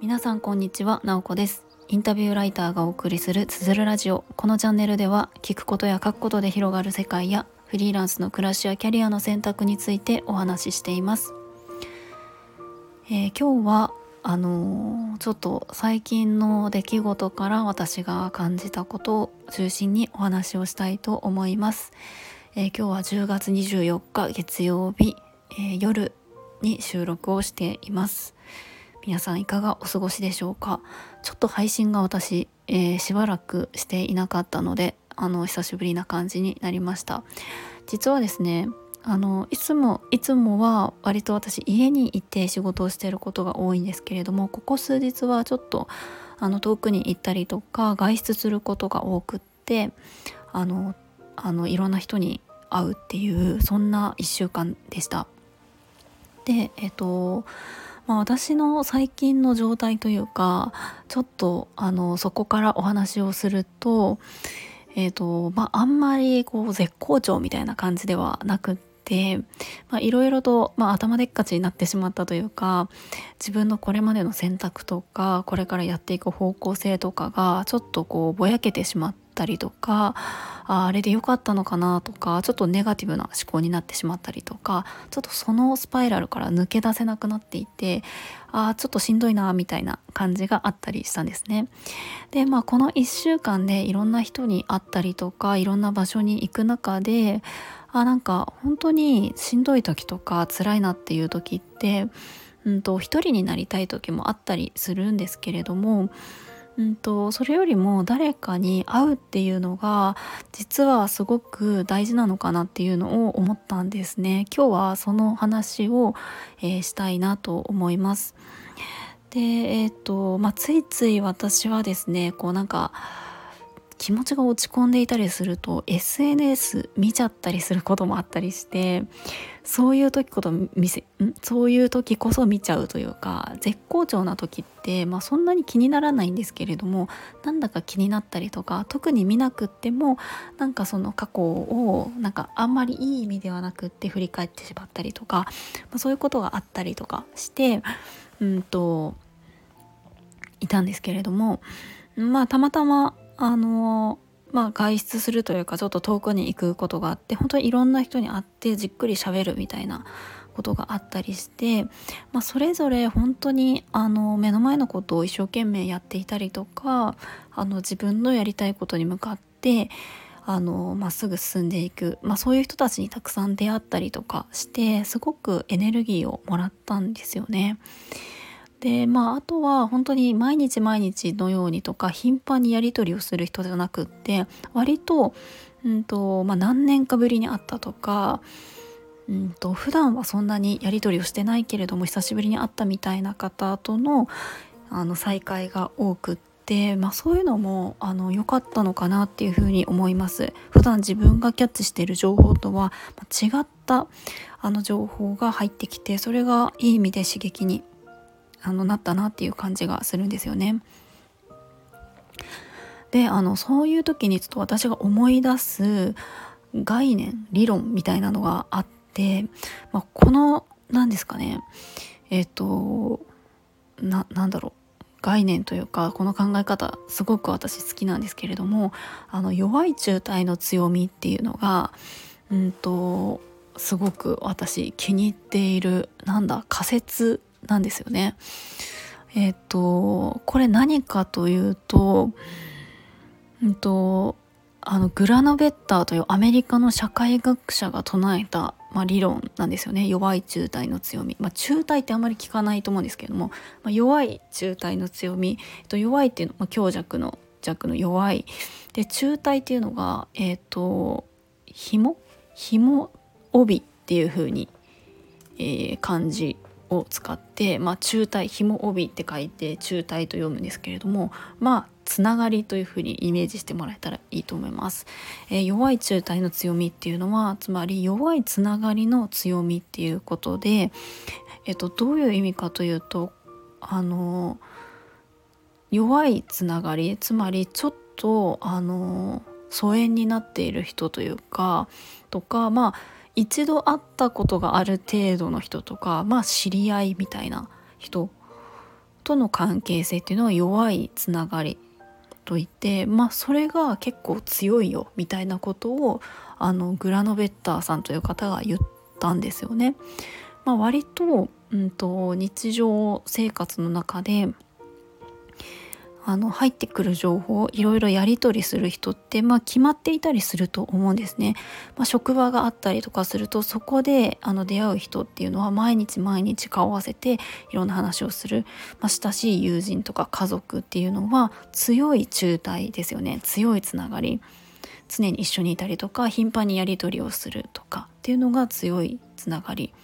皆さんこんにちは、なおこです。インタビューライターがお送りするつづるラジオ。このチャンネルでは聞くことや書くことで広がる世界やフリーランスの暮らしやキャリアの選択についてお話ししています、えー、今日はあのー、ちょっと最近の出来事から私が感じたことを中心にお話をしたいと思います、えー、今日は10月24日月曜日、え夜に収録をしています。皆さんいかがお過ごしでしょうか？ちょっと配信が私、えー、しばらくしていなかったのであの久しぶりな感じになりました。実はですねあのいつもいつもは割と私家にいて仕事をしていることが多いんですけれどもここ数日はちょっとあの遠くに行ったりとか外出することが多くってあのあのいろんな人に会うっていうそんな1週間でした。でえっとまあ、私の最近の状態というかちょっとあのそこからお話をするとえ、ー、とまああんまりこう絶好調みたいな感じではなくっていろいろと、まあ、頭でっかちになってしまったというか自分のこれまでの選択とかこれからやっていく方向性とかがちょっとこうぼやけてしまったりとかああれで良かったのかなとかちょっとネガティブな思考になってしまったりとかちょっとそのスパイラルから抜け出せなくなっていてあちょっとしんどいなみたいな感じがあったりしたんですね。でまあこの1週間でいろんな人に会ったりとかいろんな場所に行く中であなんか本当にしんどい時とか辛いなっていう時ってうんと一人になりたい時もあったりするんですけれどもうんと、それよりも誰かに会うっていうのが実はすごく大事なのかなっていうのを思ったんですね。今日はその話を、えー、したいなと思います。で、えっ、ー、と、まあ、ついつい私はですね、こうなんか気持ちが落ち込んでいたりすると SNS 見ちゃったりすることもあったりしてそういう時こそ見せん？そういう時こそ見ちゃうというか絶好調な時って、まあ、そんなに気にならないんですけれどもなんだか気になったりとか特に見なくってもなんかその過去をなんかあんまりいい意味ではなくって振り返ってしまったりとか、まあ、そういうことがあったりとかしてうんといたんですけれどもまあたまたまあのまあ外出するというかちょっと遠くに行くことがあって本当にいろんな人に会ってじっくりしゃべるみたいなことがあったりして、まあ、それぞれ本当にあの目の前のことを一生懸命やっていたりとかあの自分のやりたいことに向かってあのまっすぐ進んでいく、まあ、そういう人たちにたくさん出会ったりとかしてすごくエネルギーをもらったんですよね。でまああとは本当に毎日毎日のようにとか頻繁にやり取りをする人じゃなくって割と,、うんとまあ、何年かぶりに会ったとか、うんと、普段はそんなにやり取りをしてないけれども久しぶりに会ったみたいな方とのあの再会が多くって。まあ、そういうのもあの良かったのかなっていうふうに思います普段自分がキャッチしている情報とは違ったあの情報が入ってきてそれがいい意味で刺激にあのなったなっていう感じがするんですよね。であのそういう時にちょっと私が思い出す概念理論みたいなのがあって、まあ、この何ですかねえっ、ー、とななんだろう概念というかこの考え方すごく私好きなんですけれどもあの弱い中体の強みっていうのがうんとすごく私気に入っているなんだ仮説なんですよね。えっ、とこれ何かというと,、うんと、あのグラノベッターというアメリカの社会学者が唱えた、まあ、理論なんですよね。弱い中体の強み、まあ、中体ってあんまり聞かないと思うんですけれども、まあ、弱い中体の強み、えっと、弱いっていうのは、まあ、強弱の弱の弱い。で中体っていうのがえっ、ー、と紐？紐帯っていう風に、えー、漢字を使って、まあ、中体紐帯って書いて中体と読むんですけれどもまあつながりというふうにイメージしてもらえたらいいと思います、えー、弱い中体の強みっていうのはつまり弱いつながりの強みっていうことで、えーと、どういう意味かというとあの弱いつながりつまりちょっとあの疎遠になっている人というかとかまあ一度会ったことがある程度の人とかまあ知り合いみたいな人との関係性っていうのは弱いつながりといってまあそれが結構強いよみたいなことをあのグラノベッターさんという方が言ったんですよね。まあ、割と,、うんと日常生活の中であの入ってくる情報をいろいろやり取りする人って、まあ、決まっていたりすると思うんですね。まあ、職場があったりとかするとそこであの出会う人っていうのは毎日毎日顔を合わせていろんな話をする、まあ、親しい友人とか家族っていうのは強い中退ですよね強いつながり。常に一緒にいたりとか頻繁にやり取りをするとかっていうのが強いつながり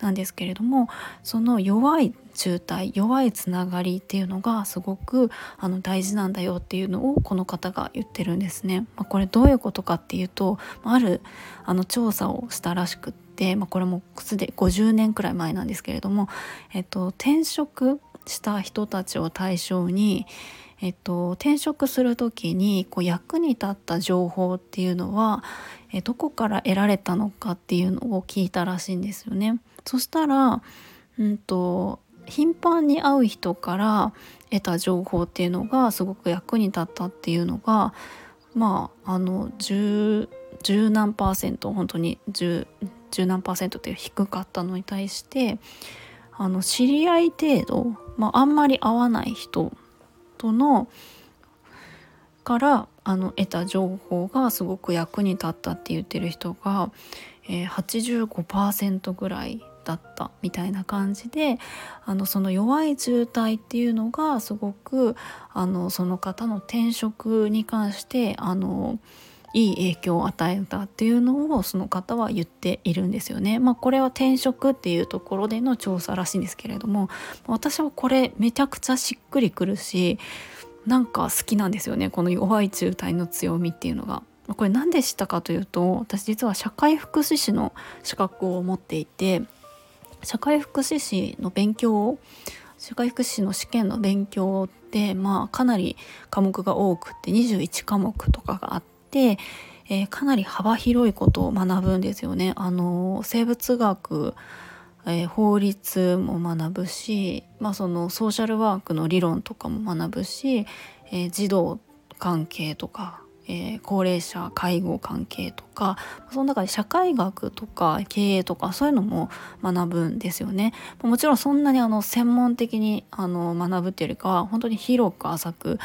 なんですけれどもその弱い中退弱いつながりっていうのがすごくあの大事なんだよっていうのをこの方が言ってるんですね。まあ、これどういうことかっていうとあるあの調査をしたらしくって、まあ、これもすで50年くらい前なんですけれども、えっと、転職した人たちを対象にえっと、転職する時にこう役に立った情報っていうのはえどこから得られたのかっていうのを聞いたらしいんですよね。そしたら、うんと、頻繁に会う人から得た情報っていうのがすごく役に立ったっていうのがまああの十何パーセント本当に十十何パーセントっていう低かったのに対してあの知り合い程度、まあ、あんまり会わない人とのからあの得た情報がすごく役に立ったって言ってる人が、えー、85%ぐらいだったみたいな感じであのその弱い渋滞っていうのがすごくあのその方の転職に関してあのいい影響を与えたっていうのをその方は言っているんですよね。まあ、これは転職っていうところでの調査らしいんですけれども私はこれめちゃくちゃしっくりくるしなんか好きなんですよねこの弱い中退の強みっていうのが。これ何でしたかというと私実は社会福祉士の資格を持っていて社会福祉士の勉強社会福祉士の試験の勉強ってまあかなり科目が多くて21科目とかがあって、えー、かなり幅広いことを学ぶんですよね。あの生物学えー、法律も学ぶし、まあ、そのソーシャルワークの理論とかも学ぶし、えー、児童関係とか、えー、高齢者介護関係とかその中で社会学とか経営とかそういうのも学ぶんですよね。もちろんそんなにあの専門的にあの学ぶっていうよりかは本当に広く浅く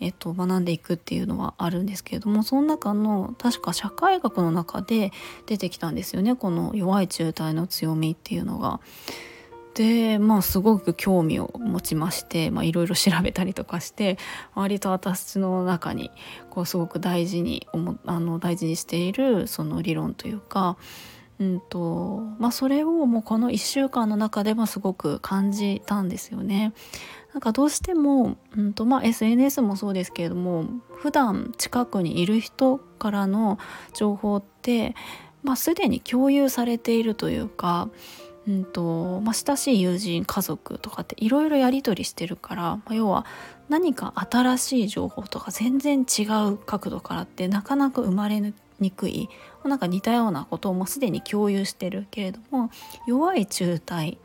えっと、学んでいくっていうのはあるんですけれどもその中の確か社会学の中で出てきたんですよねこの弱い中退の強みっていうのが。でまあすごく興味を持ちましていろいろ調べたりとかして割と私の中にこうすごく大事にあの大事にしているその理論というかうんとまあ、それをもうこの1週間の中でもすごく感じたんですよね。なんかどうしても、うんとまあ、SNS もそうですけれども普段近くにいる人からの情報って、まあ、すでに共有されているというか、うんとまあ、親しい友人家族とかっていろいろやり取りしてるから、まあ、要は何か新しい情報とか全然違う角度からってなかなか生まれにくいなんか似たようなことをもうすでに共有してるけれども弱い中退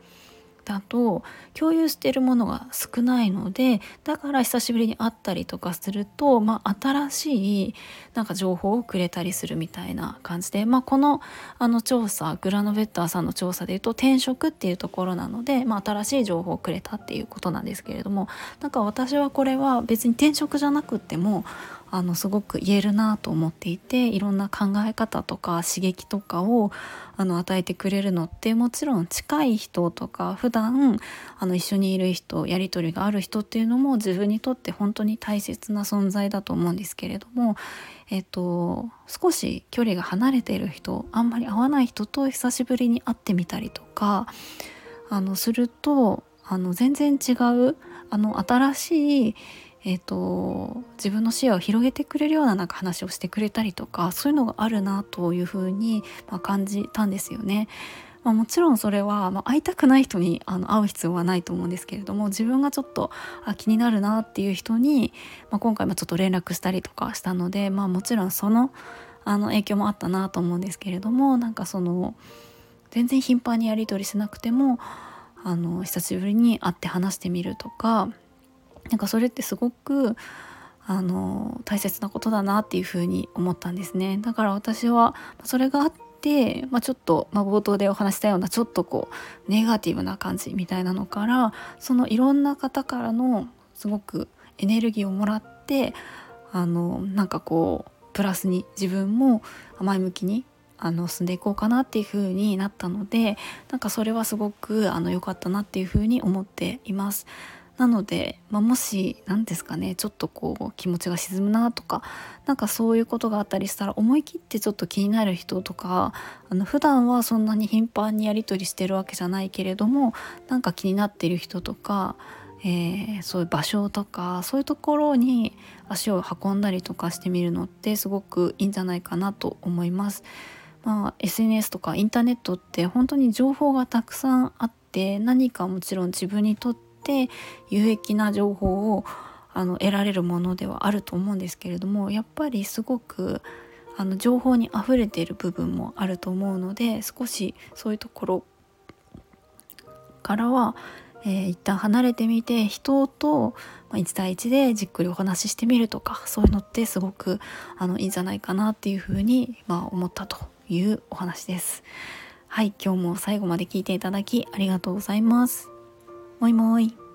だと共有してるものが少ないのでだから久しぶりに会ったりとかすると、まあ、新しいなんか情報をくれたりするみたいな感じで、まあ、このあの調査グラノベッターさんの調査でいうと転職っていうところなので、まあ、新しい情報をくれたっていうことなんですけれどもなんか私はこれは別に転職じゃなくてもあのすごく言えるなと思っていていろんな考え方とか刺激とかをあの与えてくれるのってもちろん近い人とか普段あの一緒にいる人やり取りがある人っていうのも自分にとって本当に大切な存在だと思うんですけれども、えっと、少し距離が離れている人あんまり会わない人と久しぶりに会ってみたりとかあのするとあの全然違うあの新しいえーと、自分の視野を広げてくれるようななんか話をしてくれたりとかそういうのがあるなというふうに、まあ、感じたんですよね。まあ、もちろんそれは、まあ、会いたくない人にあの会う必要はないと思うんですけれども自分がちょっとあ気になるなっていう人に、まあ、今回もちょっと連絡したりとかしたので、まあ、もちろんそのあの影響もあったなと思うんですけれどもなんかその全然頻繁にやり取りしなくてもあの久しぶりに会って話してみるとかなんかそれってすごくあの大切なことだなっていうふうに思ったんですねだから私はそれがあって、まあ、ちょっと、まあ、冒頭でお話したようなちょっとこうネガティブな感じみたいなのからそのいろんな方からのすごくエネルギーをもらってあのなんかこうプラスに自分も前向きにあの進んでいこうかなっていう風になったのでなんかそれはすごくあの良かったなっていう風に思っています。なので、まあ、もし何ですかねちょっとこう気持ちが沈むなとかなんかそういうことがあったりしたら思い切ってちょっと気になる人とかあの普段はそんなに頻繁にやり取りしてるわけじゃないけれどもなんか気になってる人とか、えー、そういう場所とかそういうところに足を運んだりとかしてみるのってすごくいいんじゃないかなと思います。まあ、SNS とかインターネットって本当に情報がたくさんあって何かもちろん自分にとってて有益な情報をあの得られるものではあると思うんですけれどもやっぱりすごくあの情報にあふれている部分もあると思うので少しそういうところからは、えー、一旦離れてみて人と1対1でじっくりお話ししてみるとかそういうのってすごくあのいいんじゃないかなっていうふうに、まあ、思ったというお話です。はい今日も最後まで聞いていただきありがとうございます。もいもい。